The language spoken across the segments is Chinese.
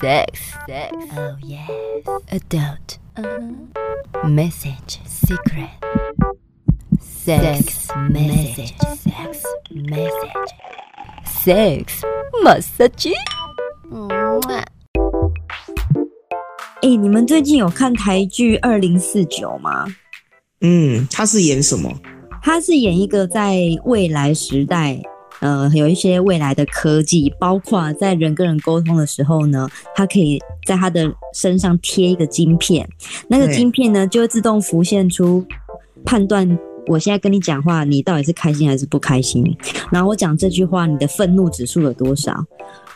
Sex, sex, oh yes. Adult, uh-huh. Message, secret. Sex, message, sex, message. Sex, massage. 哎、欸，你们最近有看台剧《二零四九》吗？嗯，他是演什么？他是演一个在未来时代，呃，有一些未来的科技，包括在人跟人沟通的时候呢，他可以在他的身上贴一个晶片，那个晶片呢，就会自动浮现出判断我现在跟你讲话，你到底是开心还是不开心，然后我讲这句话，你的愤怒指数有多少，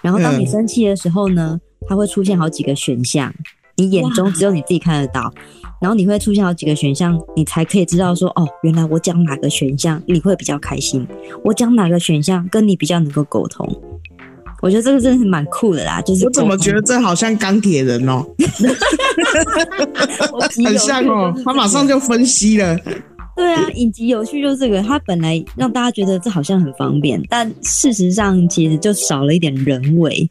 然后当你生气的时候呢，它会出现好几个选项。你眼中只有你自己看得到，然后你会出现好几个选项，你才可以知道说，哦，原来我讲哪个选项你会比较开心，我讲哪个选项跟你比较能够沟通。我觉得这个真的是蛮酷的啦，就是我怎么觉得这好像钢铁人哦，很像哦，他马上就分析了。对啊，影集有趣就是这个，他本来让大家觉得这好像很方便，但事实上其实就少了一点人为。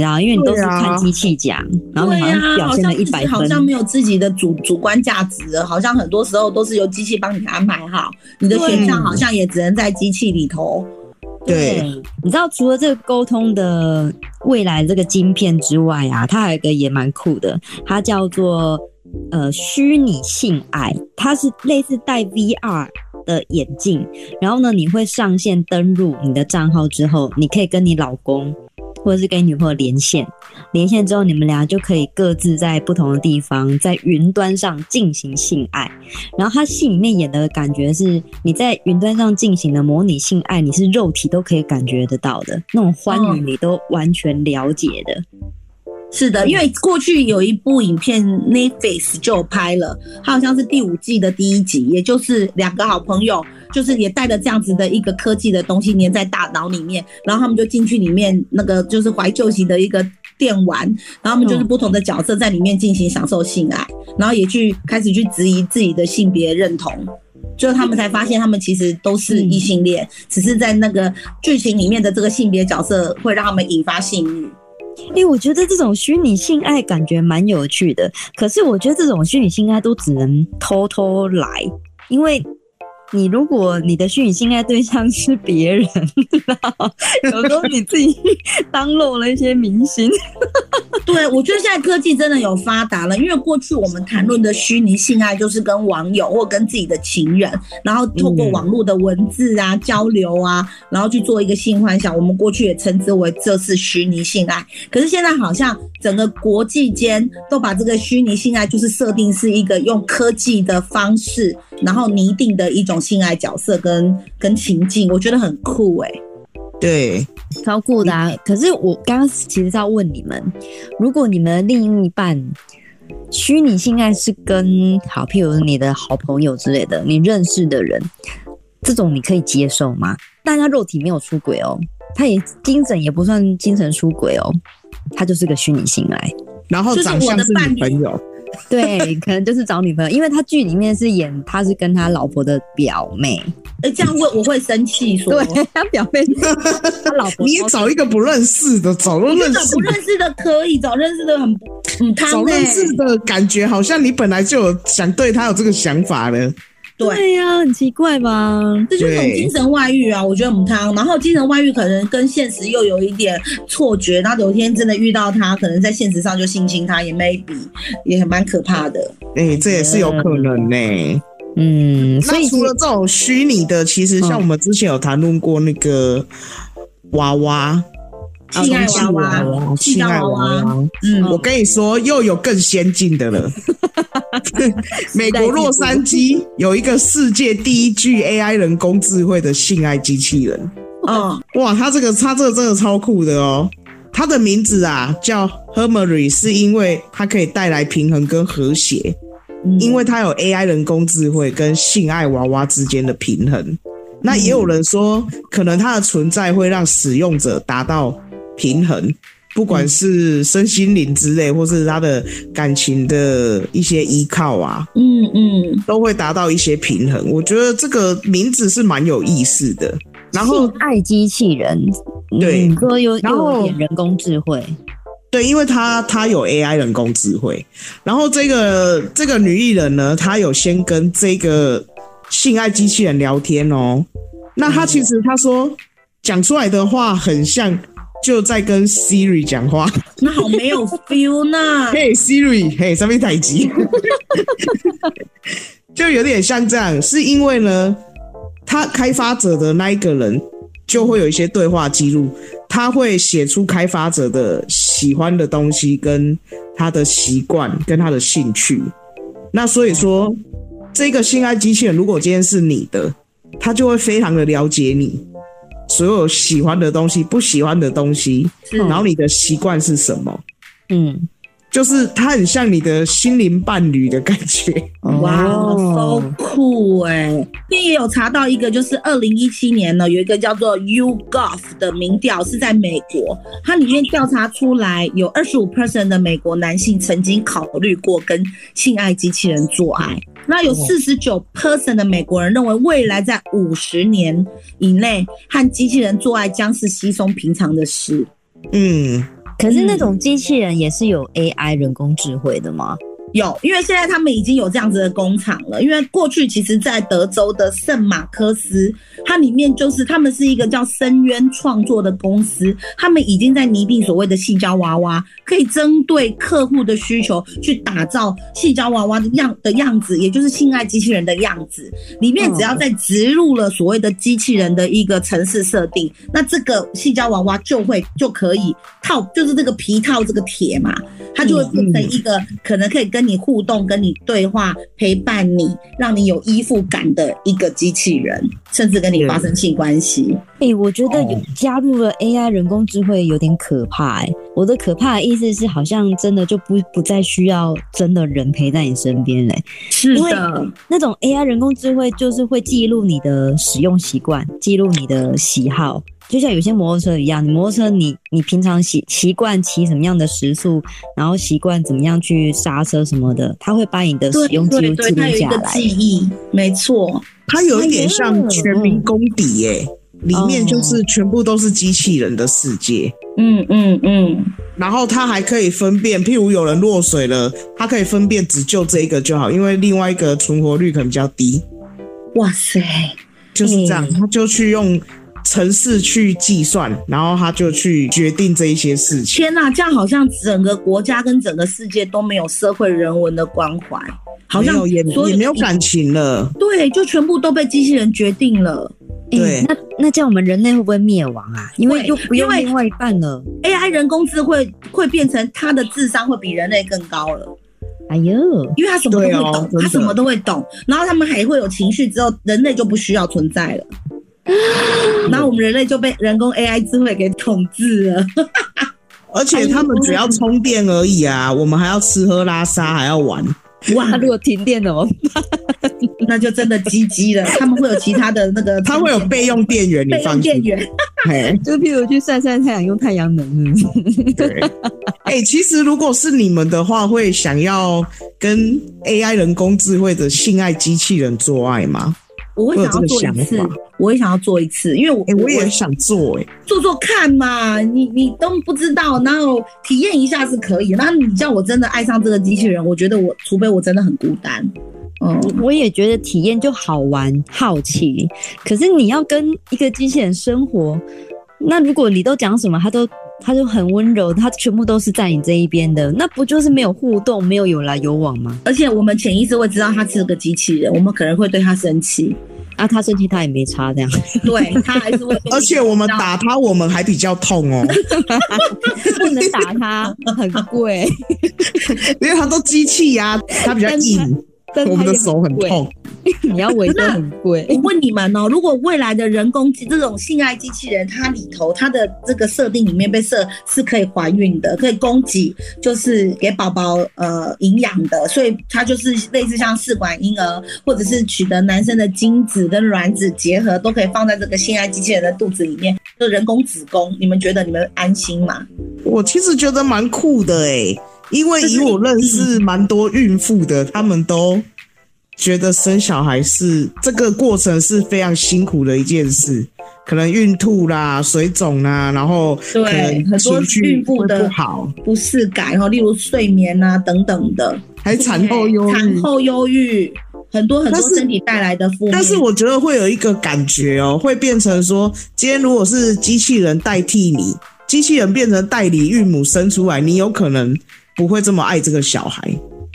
然后，因为你都是看机器讲，啊、然后你好像表现了一百分，好像没有自己的主主观价值，好像很多时候都是由机器帮你安排好，你的选项好像也只能在机器里头。对，你知道除了这个沟通的未来这个晶片之外啊，它还有一个也蛮酷的，它叫做呃虚拟性爱，它是类似戴 VR 的眼镜，然后呢，你会上线登录你的账号之后，你可以跟你老公。或者是跟女朋友连线，连线之后你们俩就可以各自在不同的地方，在云端上进行性爱。然后他戏里面演的感觉是，你在云端上进行的模拟性爱，你是肉体都可以感觉得到的，那种欢愉你都完全了解的。嗯、是的，因为过去有一部影片 Netflix 就拍了，它好像是第五季的第一集，也就是两个好朋友。就是也带着这样子的一个科技的东西粘在大脑里面，然后他们就进去里面那个就是怀旧型的一个电玩，然后他们就是不同的角色在里面进行享受性爱，然后也去开始去质疑自己的性别认同，最后他们才发现他们其实都是异性恋，只是在那个剧情里面的这个性别角色会让他们引发性欲。诶、欸，我觉得这种虚拟性爱感觉蛮有趣的，可是我觉得这种虚拟性爱都只能偷偷来，因为。你如果你的虚拟性爱对象是别人，有时候你自己当漏了一些明星。对，我觉得现在科技真的有发达了，因为过去我们谈论的虚拟性爱就是跟网友或跟自己的情人，然后透过网络的文字啊交流啊，然后去做一个性幻想。我们过去也称之为这是虚拟性爱，可是现在好像整个国际间都把这个虚拟性爱就是设定是一个用科技的方式，然后拟定的一种。性爱角色跟跟情境，我觉得很酷哎、欸，对，超酷的啊！可是我刚刚其实是要问你们，如果你们另一半虚拟性爱是跟好，譬如你的好朋友之类的，你认识的人，这种你可以接受吗？大家肉体没有出轨哦，他也精神也不算精神出轨哦，他就是个虚拟性爱，然后长相是女朋友。对，可能就是找女朋友，因为他剧里面是演他是跟他老婆的表妹，哎，这样会我会生气说，对，他表妹他老婆，你也找一个不认识的，找认识找不认识的可以，找认识的很很欸，找认识的感觉好像你本来就有想对他有这个想法了。对呀、啊，很奇怪吧？这就是种精神外遇啊！我觉得母汤，然后精神外遇可能跟现实又有一点错觉，然后有一天真的遇到他，可能在现实上就性侵他，也 maybe 也很蛮可怕的。哎、欸，这也是有可能呢、欸。嗯，所以除了这种虚拟的，其实像我们之前有谈论过那个娃娃。性爱娃娃，性爱娃娃，嗯，我跟你说，又有更先进的了。美国洛杉矶有一个世界第一具 AI 人工智慧的性爱机器人。嗯，哇，它这个，它这个真的超酷的哦。它的名字啊叫 Harmony，是因为它可以带来平衡跟和谐，因为它有 AI 人工智慧跟性爱娃娃之间的平衡。那也有人说，可能它的存在会让使用者达到。平衡，不管是身心灵之类，或是他的感情的一些依靠啊，嗯嗯，都会达到一些平衡。我觉得这个名字是蛮有意思的。然后，爱机器人，对，你说有有点人工智慧，对，因为他他有 AI 人工智慧，然后这个这个女艺人呢，她有先跟这个性爱机器人聊天哦。那她其实她说讲出来的话很像就在跟 Siri 讲话，那好没有 feel 呢。嘿、hey, Siri，嘿，上面台机，就有点像这样，是因为呢，他开发者的那一个人就会有一些对话记录。他会写出开发者的喜欢的东西，跟他的习惯，跟他的兴趣。那所以说，这个性爱机器人如果今天是你的，他就会非常的了解你所有喜欢的东西、不喜欢的东西，然后你的习惯是什么？嗯。就是它很像你的心灵伴侣的感觉，哇，so 酷哎！你也有查到一个，就是二零一七年呢，有一个叫做 YouGov 的民调是在美国，它里面调查出来有二十五 percent 的美国男性曾经考虑过跟性爱机器人做爱，那有四十九 percent 的美国人认为未来在五十年以内和机器人做爱将是稀松平常的事，嗯。可是那种机器人也是有 AI 人工智慧的吗？有，因为现在他们已经有这样子的工厂了。因为过去其实，在德州的圣马克斯，它里面就是他们是一个叫深渊创作的公司，他们已经在拟定所谓的细胶娃娃，可以针对客户的需求去打造细胶娃娃的样的样子，也就是性爱机器人的样子。里面只要再植入了所谓的机器人的一个城市设定，那这个细胶娃娃就会就可以套，就是这个皮套这个铁嘛，它就会变成一个可能可以跟跟你互动、跟你对话、陪伴你，让你有依附感的一个机器人，甚至跟你发生性关系。哎、欸，我觉得有加入了 AI 人工智慧有点可怕、欸。哎，我的可怕的意思是，好像真的就不不再需要真的人陪在你身边嘞、欸。是的，因为那种 AI 人工智慧就是会记录你的使用习惯，记录你的喜好。就像有些摩托车一样，你摩托车你你平常习习惯骑什么样的时速，然后习惯怎么样去刹车什么的，它会把你的使用记录记录下来。它有一个记忆，没错，它有一点像全民公敌耶，里面就是全部都是机器人的世界。嗯嗯嗯，然后它还可以分辨，譬如有人落水了，它可以分辨只救这一个就好，因为另外一个存活率可能比较低。哇塞，就是这样，他就去用。程式去计算，然后他就去决定这一些事情。天哪，这样好像整个国家跟整个世界都没有社会人文的关怀，好像也也没有感情了。对，就全部都被机器人决定了。对，那那这样我们人类会不会灭亡啊？因为又不用另外一半了。AI 人工智慧会变成他的智商会比人类更高了。哎呦，因为他什么都会懂，他什么都会懂，然后他们还会有情绪，之后人类就不需要存在了。那我们人类就被人工 AI 智慧给统治了，而且他们只要充电而已啊，我们还要吃喝拉撒，还要玩。哇，那如果停电怎么办？那就真的鸡鸡了。他们会有其他的那个，他会有备用电源，你放心。备用电源，就譬如去晒晒太阳，用太阳能。对，哎、欸，其实如果是你们的话，会想要跟 AI 人工智慧的性爱机器人做爱吗？我会想要做一次，我会想要做一次，因为我、欸、我也想做哎、欸，做做看嘛，你你都不知道，然后体验一下是可以。那你叫我真的爱上这个机器人，我觉得我除非我真的很孤单，嗯，我也觉得体验就好玩好奇。可是你要跟一个机器人生活，那如果你都讲什么，他都他就很温柔，他全部都是在你这一边的，那不就是没有互动，没有有来有往吗？而且我们潜意识会知道他是个机器人，我们可能会对他生气。啊，他生气他也没差这样，对他还是会。而且我们打他，我们还比较痛哦，不能打他，很贵，因为他都机器呀，他比较硬。我们的手很痛，你要围得很贵。我问你们哦，如果未来的人工这种性爱机器人，它里头它的这个设定里面被设是可以怀孕的，可以供给，就是给宝宝呃营养的，所以它就是类似像试管婴儿，或者是取得男生的精子跟卵子结合，都可以放在这个性爱机器人的肚子里面，就人工子宫。你们觉得你们安心吗？我其实觉得蛮酷的诶、欸因为以我认识蛮多孕妇的，他们都觉得生小孩是这个过程是非常辛苦的一件事，可能孕吐啦、水肿啦，然后对很多孕妇的不好。不适感，然后例如睡眠啊等等的，还产后产后忧郁很多很多身体带来的负面。但是我觉得会有一个感觉哦，会变成说，今天如果是机器人代替你，机器人变成代理孕母生出来，你有可能不会这么爱这个小孩。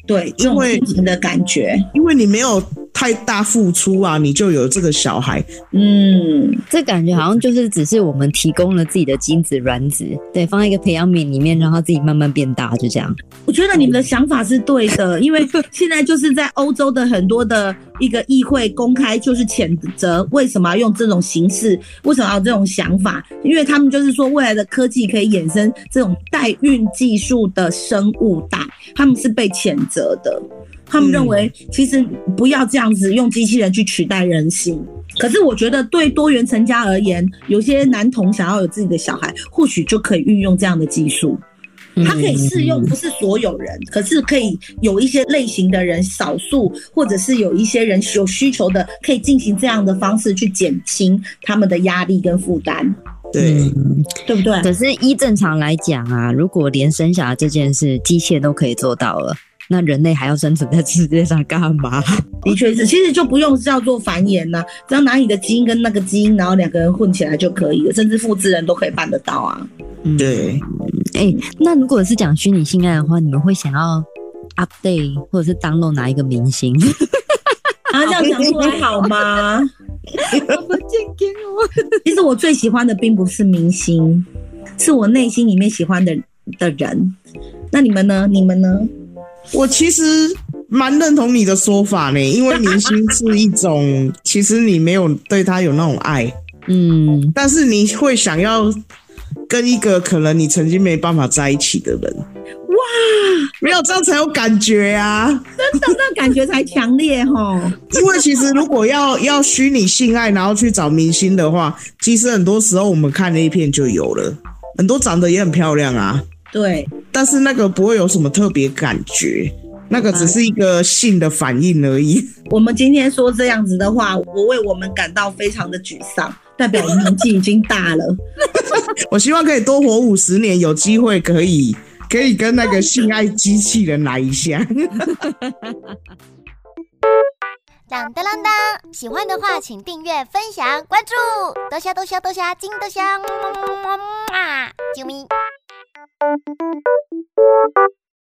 对，因为你的感觉，因为你没有太大付出啊，你就有这个小孩。嗯，这感觉好像就是只是我们提供了自己的精子卵子，对，放在一个培养皿里面，让它自己慢慢变大，就这样。我觉得你们的想法是对的，因为现在就是在欧洲的很多的一个议会公开就是谴责，为什么要用这种形式？为什么要这种想法？因为他们就是说，未来的科技可以衍生这种代孕技术的生物代，他们是被谴责的。他们认为，其实不要这样子用机器人去取代人性。可是我觉得，对多元成家而言，有些男童想要有自己的小孩，或许就可以运用这样的技术。它可以适用，不是所有人，可是可以有一些类型的人，少数或者是有一些人有需求的，可以进行这样的方式去减轻他们的压力跟负担。对，对不对？可是依正常来讲啊，如果连生小孩这件事机械都可以做到了。那人类还要生存在世界上干嘛？的确是，其实就不用叫做繁衍呐，只要拿你的基因跟那个基因，然后两个人混起来就可以了，甚至复制人都可以办得到啊。嗯对，哎、欸，那如果是讲虚拟性爱的话，你们会想要 update 或者是 download 哪一个明星？啊，这样讲出来好吗？其实我最喜欢的并不是明星，是我内心里面喜欢的的人。那你们呢？你们呢？我其实蛮认同你的说法呢，因为明星是一种，其实你没有对他有那种爱，嗯，但是你会想要跟一个可能你曾经没办法在一起的人，哇，没有这样才有感觉啊，真的，那感觉才强烈齁。因为其实如果要 要虚拟性爱，然后去找明星的话，其实很多时候我们看那一片就有了，很多长得也很漂亮啊。对，但是那个不会有什么特别感觉，那个只是一个性的反应而已。我们今天说这样子的话，我为我们感到非常的沮丧，代表我年纪已经大了。我希望可以多活五十年，有机会可以可以跟那个性爱机器人来一下。当 当当当！喜欢的话，请订阅、分享、关注，多虾多虾多虾，金多虾，么么么么么啊！啾咪。Thank you.